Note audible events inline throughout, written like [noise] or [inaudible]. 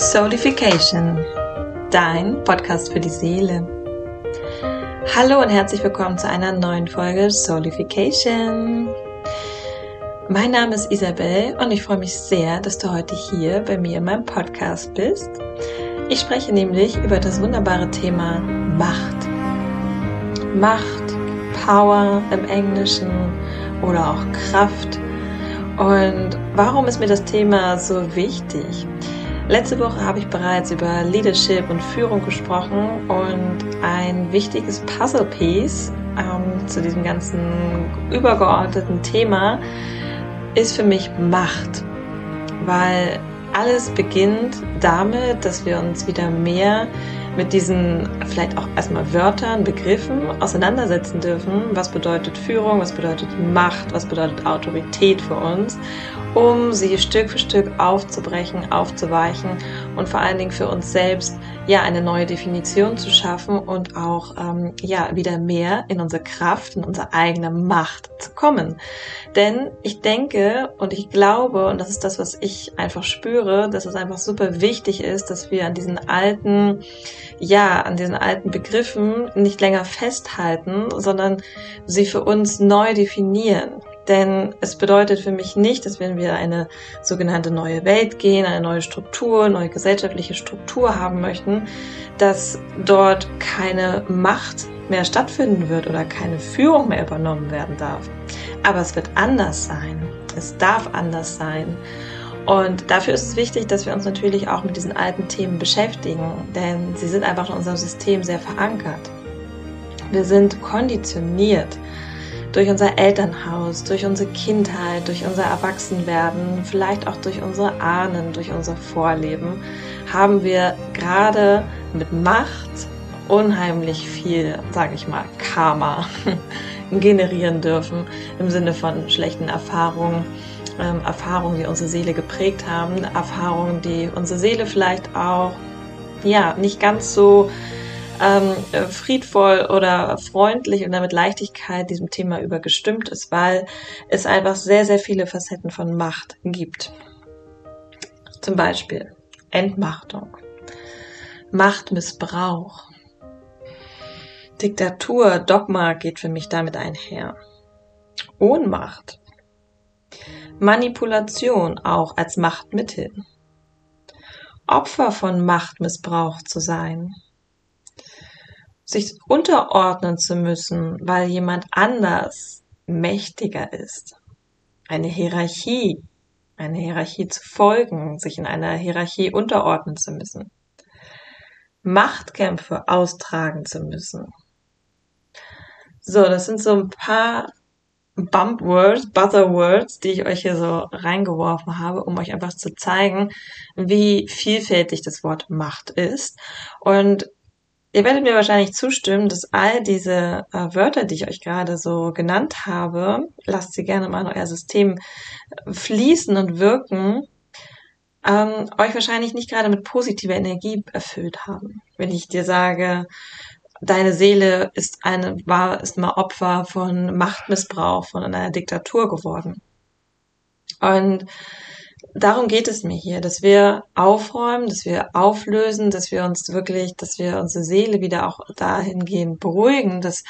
Soulification, dein Podcast für die Seele. Hallo und herzlich willkommen zu einer neuen Folge Soulification. Mein Name ist Isabel und ich freue mich sehr, dass du heute hier bei mir in meinem Podcast bist. Ich spreche nämlich über das wunderbare Thema Macht. Macht, Power im Englischen oder auch Kraft. Und warum ist mir das Thema so wichtig? Letzte Woche habe ich bereits über Leadership und Führung gesprochen und ein wichtiges Puzzle-Piece ähm, zu diesem ganzen übergeordneten Thema ist für mich Macht, weil alles beginnt damit, dass wir uns wieder mehr mit diesen vielleicht auch erstmal Wörtern, Begriffen auseinandersetzen dürfen. Was bedeutet Führung? Was bedeutet Macht? Was bedeutet Autorität für uns? Um sie Stück für Stück aufzubrechen, aufzuweichen und vor allen Dingen für uns selbst ja eine neue Definition zu schaffen und auch ähm, ja wieder mehr in unsere Kraft, in unsere eigene Macht zu kommen. Denn ich denke und ich glaube und das ist das, was ich einfach spüre, dass es einfach super wichtig ist, dass wir an diesen alten ja, an diesen alten Begriffen nicht länger festhalten, sondern sie für uns neu definieren. Denn es bedeutet für mich nicht, dass wenn wir eine sogenannte neue Welt gehen, eine neue Struktur, neue gesellschaftliche Struktur haben möchten, dass dort keine Macht mehr stattfinden wird oder keine Führung mehr übernommen werden darf. Aber es wird anders sein. Es darf anders sein. Und dafür ist es wichtig, dass wir uns natürlich auch mit diesen alten Themen beschäftigen, denn sie sind einfach in unserem System sehr verankert. Wir sind konditioniert durch unser Elternhaus, durch unsere Kindheit, durch unser Erwachsenwerden, vielleicht auch durch unsere Ahnen, durch unser Vorleben, haben wir gerade mit Macht unheimlich viel, sage ich mal, Karma [laughs] generieren dürfen im Sinne von schlechten Erfahrungen ähm, Erfahrungen, die unsere Seele geprägt haben, Erfahrungen, die unsere Seele vielleicht auch ja nicht ganz so ähm, friedvoll oder freundlich und mit Leichtigkeit diesem Thema übergestimmt ist, weil es einfach sehr, sehr viele Facetten von Macht gibt. Zum Beispiel Entmachtung, Machtmissbrauch, Diktatur, Dogma geht für mich damit einher. Ohnmacht, Manipulation auch als Machtmittel. Opfer von Machtmissbrauch zu sein. Sich unterordnen zu müssen, weil jemand anders mächtiger ist. Eine Hierarchie, eine Hierarchie zu folgen, sich in einer Hierarchie unterordnen zu müssen. Machtkämpfe austragen zu müssen. So, das sind so ein paar Bumpwords, Buzzerwords, die ich euch hier so reingeworfen habe, um euch einfach zu zeigen, wie vielfältig das Wort Macht ist. Und ihr werdet mir wahrscheinlich zustimmen, dass all diese äh, Wörter, die ich euch gerade so genannt habe, lasst sie gerne mal in euer System fließen und wirken, ähm, euch wahrscheinlich nicht gerade mit positiver Energie erfüllt haben. Wenn ich dir sage, deine Seele ist eine, war, ist mal Opfer von Machtmissbrauch, von einer Diktatur geworden. Und darum geht es mir hier, dass wir aufräumen, dass wir auflösen, dass wir uns wirklich, dass wir unsere Seele wieder auch dahingehend beruhigen, dass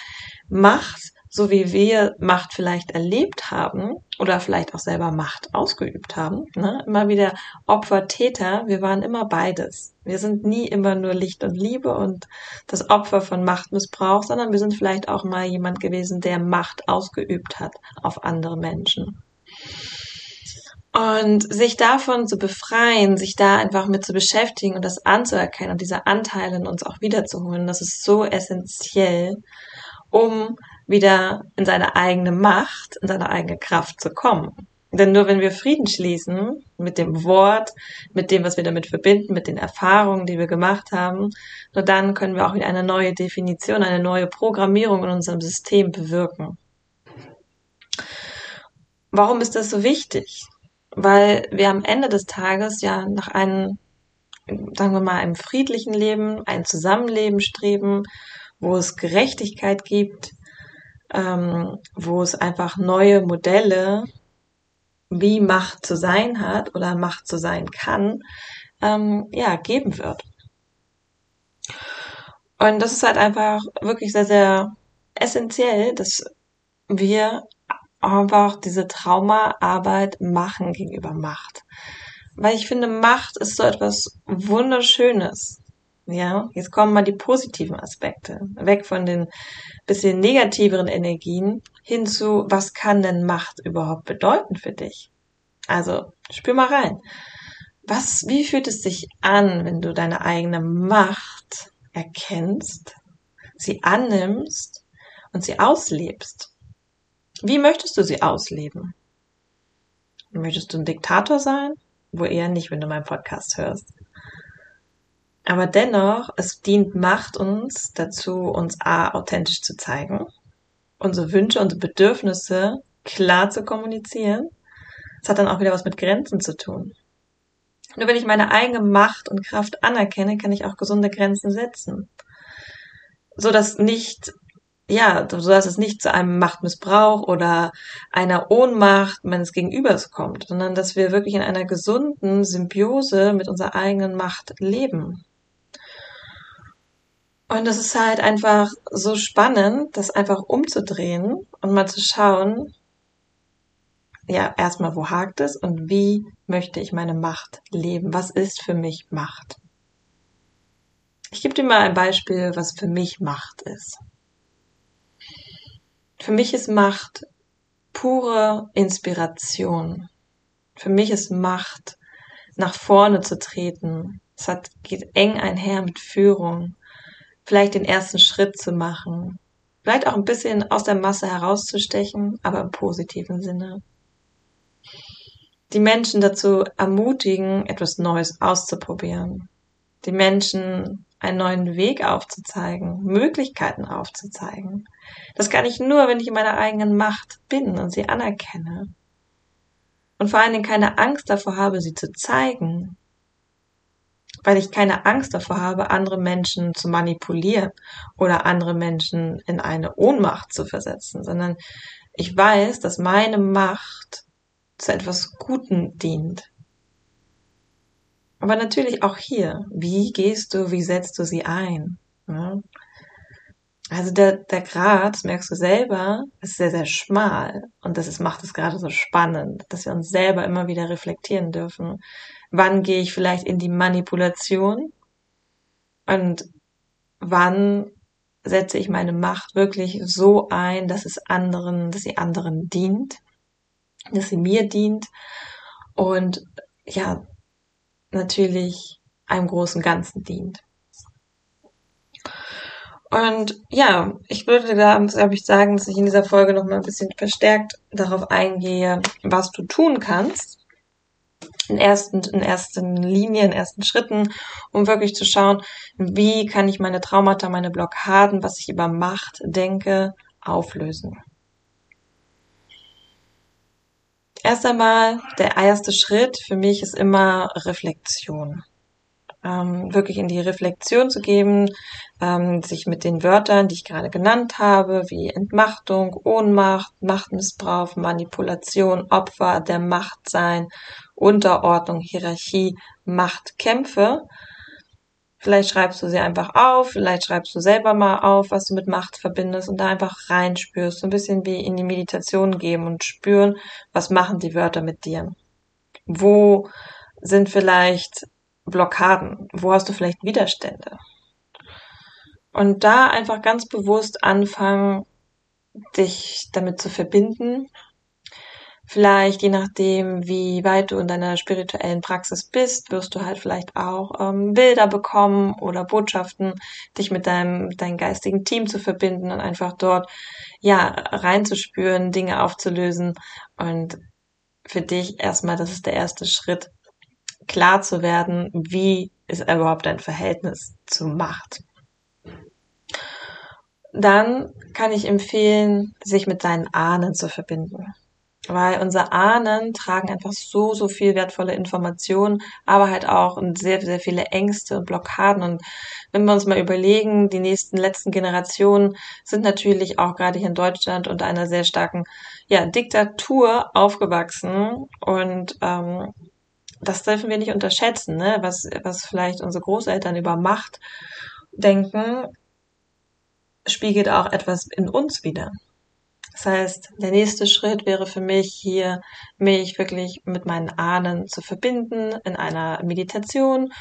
Macht so wie wir Macht vielleicht erlebt haben oder vielleicht auch selber Macht ausgeübt haben. Ne? Immer wieder Opfer, Täter, wir waren immer beides. Wir sind nie immer nur Licht und Liebe und das Opfer von Machtmissbrauch, sondern wir sind vielleicht auch mal jemand gewesen, der Macht ausgeübt hat auf andere Menschen. Und sich davon zu befreien, sich da einfach mit zu beschäftigen und das anzuerkennen und diese Anteile in uns auch wiederzuholen, das ist so essentiell, um wieder in seine eigene Macht, in seine eigene Kraft zu kommen. Denn nur wenn wir Frieden schließen mit dem Wort, mit dem, was wir damit verbinden, mit den Erfahrungen, die wir gemacht haben, nur dann können wir auch wieder eine neue Definition, eine neue Programmierung in unserem System bewirken. Warum ist das so wichtig? Weil wir am Ende des Tages ja nach einem, sagen wir mal, einem friedlichen Leben, ein Zusammenleben streben, wo es Gerechtigkeit gibt, ähm, wo es einfach neue Modelle, wie Macht zu sein hat oder Macht zu sein kann, ähm, ja, geben wird. Und das ist halt einfach wirklich sehr, sehr essentiell, dass wir einfach diese Traumaarbeit machen gegenüber Macht. Weil ich finde, Macht ist so etwas Wunderschönes. Ja, jetzt kommen mal die positiven Aspekte. Weg von den bisschen negativeren Energien hin zu, was kann denn Macht überhaupt bedeuten für dich? Also, spür mal rein. Was, wie fühlt es sich an, wenn du deine eigene Macht erkennst, sie annimmst und sie auslebst? Wie möchtest du sie ausleben? Möchtest du ein Diktator sein? Wohl eher nicht, wenn du meinen Podcast hörst. Aber dennoch, es dient Macht uns dazu, uns A, authentisch zu zeigen, unsere Wünsche, unsere Bedürfnisse klar zu kommunizieren. Es hat dann auch wieder was mit Grenzen zu tun. Nur wenn ich meine eigene Macht und Kraft anerkenne, kann ich auch gesunde Grenzen setzen. So dass nicht, ja, so dass es nicht zu einem Machtmissbrauch oder einer Ohnmacht meines Gegenübers kommt, sondern dass wir wirklich in einer gesunden Symbiose mit unserer eigenen Macht leben. Und es ist halt einfach so spannend, das einfach umzudrehen und mal zu schauen, ja, erstmal, wo hakt es und wie möchte ich meine Macht leben? Was ist für mich Macht? Ich gebe dir mal ein Beispiel, was für mich Macht ist. Für mich ist Macht pure Inspiration. Für mich ist Macht, nach vorne zu treten. Es hat, geht eng einher mit Führung vielleicht den ersten Schritt zu machen, vielleicht auch ein bisschen aus der Masse herauszustechen, aber im positiven Sinne. Die Menschen dazu ermutigen, etwas Neues auszuprobieren. Die Menschen einen neuen Weg aufzuzeigen, Möglichkeiten aufzuzeigen. Das kann ich nur, wenn ich in meiner eigenen Macht bin und sie anerkenne. Und vor allen Dingen keine Angst davor habe, sie zu zeigen, weil ich keine Angst davor habe, andere Menschen zu manipulieren oder andere Menschen in eine Ohnmacht zu versetzen, sondern ich weiß, dass meine Macht zu etwas Guten dient. Aber natürlich auch hier, wie gehst du, wie setzt du sie ein? Also der, der Grad, das merkst du selber, ist sehr, sehr schmal. Und das ist, macht es gerade so spannend, dass wir uns selber immer wieder reflektieren dürfen. Wann gehe ich vielleicht in die Manipulation? Und wann setze ich meine Macht wirklich so ein, dass es anderen, dass sie anderen dient, dass sie mir dient und ja, natürlich einem großen Ganzen dient. Und ja, ich würde da, glaube ich, sagen, dass ich in dieser Folge noch mal ein bisschen verstärkt darauf eingehe, was du tun kannst. In ersten, in ersten Linien, in ersten Schritten, um wirklich zu schauen, wie kann ich meine Traumata, meine Blockaden, was ich über Macht denke, auflösen. Erst einmal, der erste Schritt für mich ist immer Reflexion ähm, wirklich in die Reflexion zu geben, ähm, sich mit den Wörtern, die ich gerade genannt habe, wie Entmachtung, Ohnmacht, Machtmissbrauch, Manipulation, Opfer der Macht sein, Unterordnung, Hierarchie, Machtkämpfe. Vielleicht schreibst du sie einfach auf, vielleicht schreibst du selber mal auf, was du mit Macht verbindest und da einfach reinspürst, so ein bisschen wie in die Meditation geben und spüren, was machen die Wörter mit dir. Wo sind vielleicht Blockaden? Wo hast du vielleicht Widerstände? Und da einfach ganz bewusst anfangen, dich damit zu verbinden. Vielleicht, je nachdem, wie weit du in deiner spirituellen Praxis bist, wirst du halt vielleicht auch ähm, Bilder bekommen oder Botschaften, dich mit deinem, deinem geistigen Team zu verbinden und einfach dort, ja, reinzuspüren, Dinge aufzulösen und für dich erstmal, das ist der erste Schritt, klar zu werden, wie ist überhaupt dein Verhältnis zu Macht. Dann kann ich empfehlen, sich mit seinen Ahnen zu verbinden. Weil unsere Ahnen tragen einfach so, so viel wertvolle Informationen, aber halt auch sehr, sehr viele Ängste und Blockaden. Und wenn wir uns mal überlegen, die nächsten letzten Generationen sind natürlich auch gerade hier in Deutschland unter einer sehr starken ja, Diktatur aufgewachsen und ähm, das dürfen wir nicht unterschätzen, ne? was, was vielleicht unsere Großeltern über Macht denken, spiegelt auch etwas in uns wieder. Das heißt, der nächste Schritt wäre für mich hier, mich wirklich mit meinen Ahnen zu verbinden in einer Meditation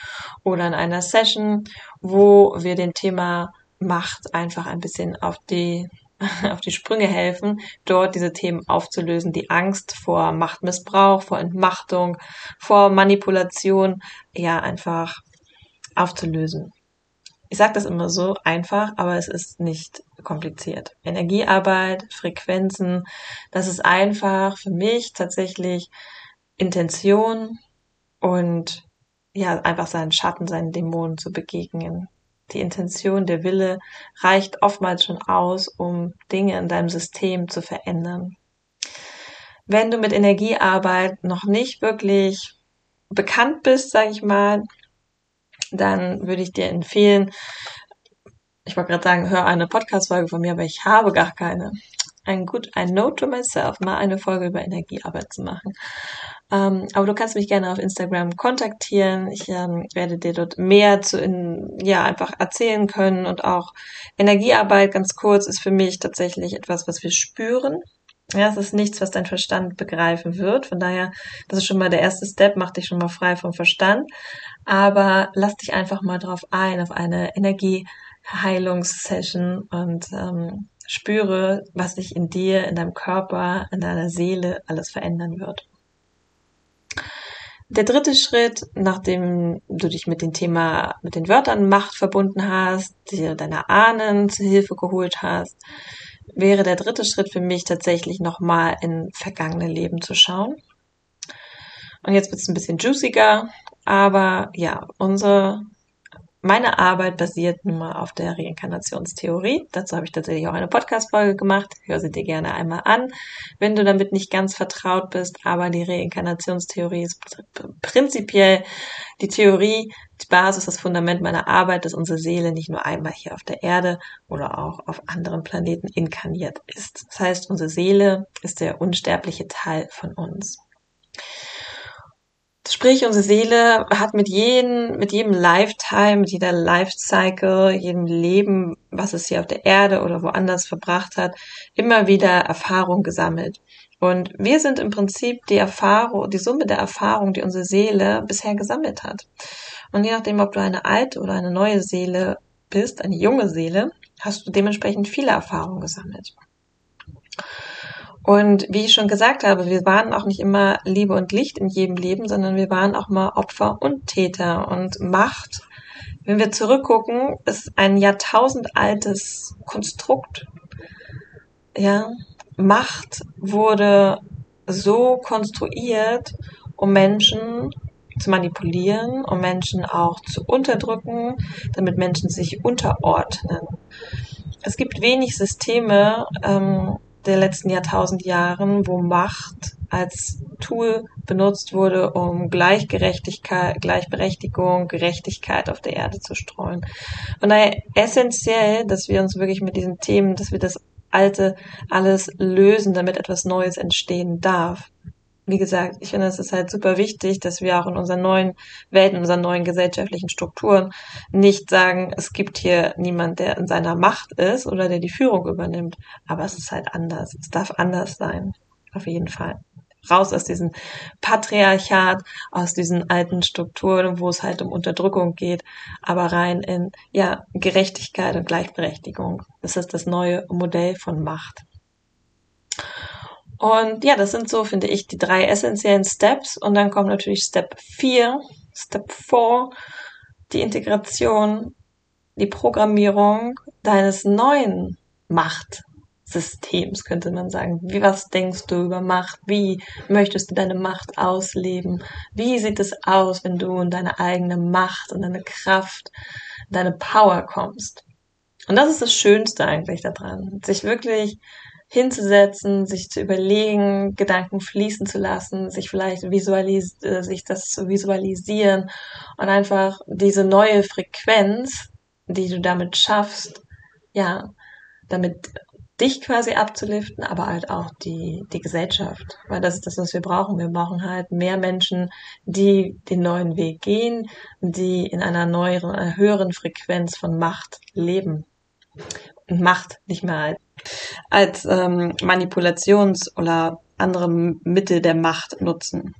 oder in einer Session, wo wir dem Thema Macht einfach ein bisschen auf die [laughs] auf die Sprünge helfen, dort diese Themen aufzulösen, die Angst vor Machtmissbrauch, vor Entmachtung, vor Manipulation, ja, einfach aufzulösen. Ich sage das immer so einfach, aber es ist nicht kompliziert. Energiearbeit, Frequenzen, das ist einfach für mich tatsächlich Intention und ja, einfach seinen Schatten, seinen Dämonen zu begegnen. Die Intention, der Wille reicht oftmals schon aus, um Dinge in deinem System zu verändern. Wenn du mit Energiearbeit noch nicht wirklich bekannt bist, sage ich mal, dann würde ich dir empfehlen, ich wollte gerade sagen, hör eine Podcast-Folge von mir, aber ich habe gar keine. Ein gut, ein Note to myself, mal eine Folge über Energiearbeit zu machen. Ähm, aber du kannst mich gerne auf Instagram kontaktieren. Ich ähm, werde dir dort mehr zu in, ja einfach erzählen können und auch Energiearbeit ganz kurz ist für mich tatsächlich etwas, was wir spüren. Ja, es ist nichts, was dein Verstand begreifen wird. Von daher, das ist schon mal der erste Step, mach dich schon mal frei vom Verstand. Aber lass dich einfach mal drauf ein, auf eine Energieheilungssession und ähm, spüre, was sich in dir, in deinem Körper, in deiner Seele alles verändern wird. Der dritte Schritt, nachdem du dich mit dem Thema, mit den Wörtern Macht verbunden hast, dir deine Ahnen zu Hilfe geholt hast, wäre der dritte Schritt für mich tatsächlich nochmal in vergangene Leben zu schauen. Und jetzt wird es ein bisschen juiciger, aber ja, unsere, meine Arbeit basiert nun mal auf der Reinkarnationstheorie. Dazu habe ich tatsächlich auch eine Podcast-Folge gemacht. Hör sie dir gerne einmal an, wenn du damit nicht ganz vertraut bist. Aber die Reinkarnationstheorie ist prinzipiell die Theorie, die Basis, das Fundament meiner Arbeit, dass unsere Seele nicht nur einmal hier auf der Erde oder auch auf anderen Planeten inkarniert ist. Das heißt, unsere Seele ist der unsterbliche Teil von uns. Sprich, unsere Seele hat mit jedem, mit jedem Lifetime, mit jeder Lifecycle, jedem Leben, was es hier auf der Erde oder woanders verbracht hat, immer wieder Erfahrung gesammelt. Und wir sind im Prinzip die Erfahrung, die Summe der Erfahrung, die unsere Seele bisher gesammelt hat. Und je nachdem, ob du eine alte oder eine neue Seele bist, eine junge Seele, hast du dementsprechend viele Erfahrungen gesammelt. Und wie ich schon gesagt habe, wir waren auch nicht immer Liebe und Licht in jedem Leben, sondern wir waren auch mal Opfer und Täter und Macht. Wenn wir zurückgucken, ist ein jahrtausendaltes Konstrukt. Ja, Macht wurde so konstruiert, um Menschen zu manipulieren, um Menschen auch zu unterdrücken, damit Menschen sich unterordnen. Es gibt wenig Systeme, ähm, der letzten Jahrtausend Jahren, wo Macht als Tool benutzt wurde, um Gleichgerechtigkeit, Gleichberechtigung, Gerechtigkeit auf der Erde zu streuen. Von daher essentiell, dass wir uns wirklich mit diesen Themen, dass wir das Alte alles lösen, damit etwas Neues entstehen darf wie gesagt, ich finde, es ist halt super wichtig, dass wir auch in unseren neuen Welten, in unseren neuen gesellschaftlichen Strukturen nicht sagen, es gibt hier niemand, der in seiner Macht ist oder der die Führung übernimmt. Aber es ist halt anders. Es darf anders sein. Auf jeden Fall. Raus aus diesem Patriarchat, aus diesen alten Strukturen, wo es halt um Unterdrückung geht, aber rein in, ja, Gerechtigkeit und Gleichberechtigung. Das ist das neue Modell von Macht. Und ja, das sind so, finde ich, die drei essentiellen Steps. Und dann kommt natürlich Step 4, Step 4, die Integration, die Programmierung deines neuen Machtsystems, könnte man sagen. Wie, was denkst du über Macht? Wie möchtest du deine Macht ausleben? Wie sieht es aus, wenn du in deine eigene Macht und deine Kraft, deine Power kommst? Und das ist das Schönste eigentlich daran, sich wirklich hinzusetzen, sich zu überlegen, Gedanken fließen zu lassen, sich vielleicht visualis äh, sich das zu visualisieren und einfach diese neue Frequenz, die du damit schaffst, ja, damit dich quasi abzuliften, aber halt auch die, die Gesellschaft. Weil das ist das, was wir brauchen. Wir brauchen halt mehr Menschen, die den neuen Weg gehen, die in einer neueren, höheren Frequenz von Macht leben. Macht nicht mehr als, als ähm, Manipulations- oder andere Mittel der Macht nutzen.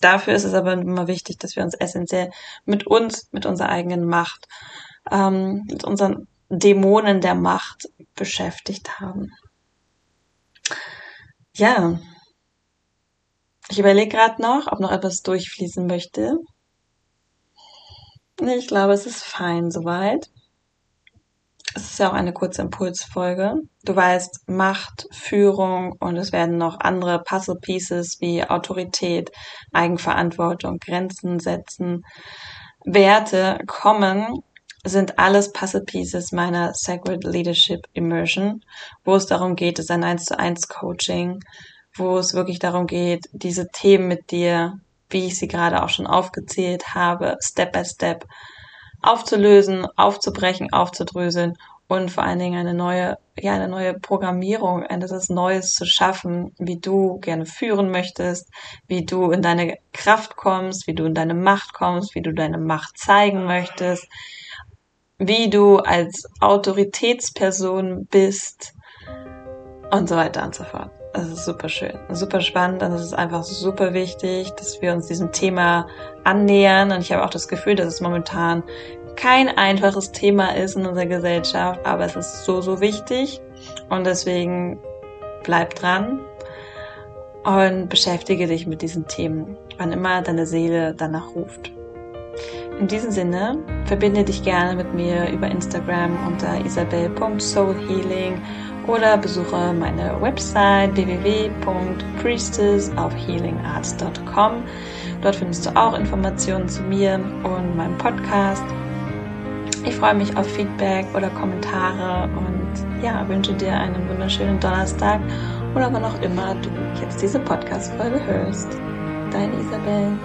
Dafür ist es aber immer wichtig, dass wir uns essentiell mit uns, mit unserer eigenen Macht, ähm, mit unseren Dämonen der Macht beschäftigt haben. Ja, ich überlege gerade noch, ob noch etwas durchfließen möchte. Ich glaube, es ist fein soweit. Es ist ja auch eine kurze Impulsfolge. Du weißt, Macht, Führung und es werden noch andere Puzzle Pieces wie Autorität, Eigenverantwortung, Grenzen setzen, Werte kommen, sind alles Puzzle Pieces meiner Sacred Leadership Immersion, wo es darum geht, es ist ein 1 zu 1 Coaching, wo es wirklich darum geht, diese Themen mit dir, wie ich sie gerade auch schon aufgezählt habe, Step by Step aufzulösen, aufzubrechen, aufzudröseln und vor allen Dingen eine neue, ja, eine neue Programmierung, etwas Neues zu schaffen, wie du gerne führen möchtest, wie du in deine Kraft kommst, wie du in deine Macht kommst, wie du deine Macht zeigen möchtest, wie du als Autoritätsperson bist und so weiter und so fort. Das ist super schön, super spannend und es ist einfach super wichtig, dass wir uns diesem Thema annähern. Und ich habe auch das Gefühl, dass es momentan kein einfaches Thema ist in unserer Gesellschaft, aber es ist so, so wichtig. Und deswegen bleib dran und beschäftige dich mit diesen Themen, wann immer deine Seele danach ruft. In diesem Sinne, verbinde dich gerne mit mir über Instagram unter isabel.soulhealing oder besuche meine Website www.priestessofhealingarts.com. Dort findest du auch Informationen zu mir und meinem Podcast. Ich freue mich auf Feedback oder Kommentare und ja, wünsche dir einen wunderschönen Donnerstag oder wann auch immer du jetzt diese Podcast-Folge hörst. Deine Isabel.